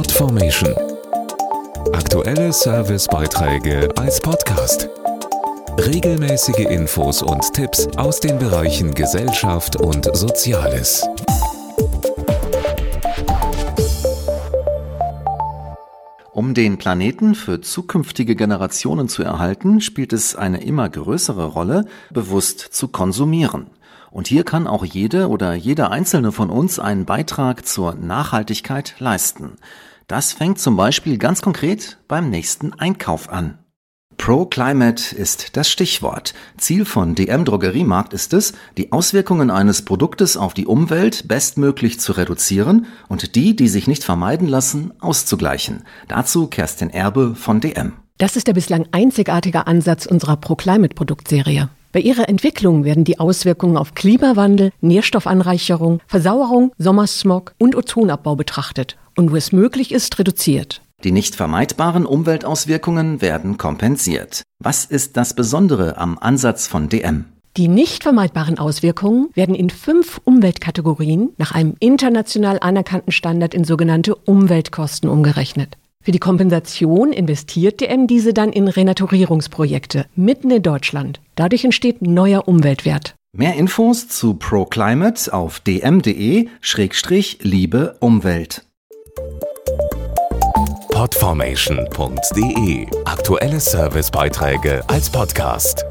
Podformation. Aktuelle Servicebeiträge als Podcast. Regelmäßige Infos und Tipps aus den Bereichen Gesellschaft und Soziales. Um den Planeten für zukünftige Generationen zu erhalten, spielt es eine immer größere Rolle, bewusst zu konsumieren. Und hier kann auch jede oder jeder einzelne von uns einen Beitrag zur Nachhaltigkeit leisten. Das fängt zum Beispiel ganz konkret beim nächsten Einkauf an. Pro-Climate ist das Stichwort. Ziel von DM Drogeriemarkt ist es, die Auswirkungen eines Produktes auf die Umwelt bestmöglich zu reduzieren und die, die sich nicht vermeiden lassen, auszugleichen. Dazu Kerstin Erbe von DM. Das ist der bislang einzigartige Ansatz unserer Pro-Climate Produktserie. Bei ihrer Entwicklung werden die Auswirkungen auf Klimawandel, Nährstoffanreicherung, Versauerung, Sommersmog und Ozonabbau betrachtet und wo es möglich ist, reduziert. Die nicht vermeidbaren Umweltauswirkungen werden kompensiert. Was ist das Besondere am Ansatz von DM? Die nicht vermeidbaren Auswirkungen werden in fünf Umweltkategorien nach einem international anerkannten Standard in sogenannte Umweltkosten umgerechnet. Für die Kompensation investiert DM diese dann in Renaturierungsprojekte mitten in Deutschland. Dadurch entsteht neuer Umweltwert. Mehr Infos zu ProClimate auf dm.de-liebe Umwelt. Podformation.de Aktuelle Servicebeiträge als Podcast.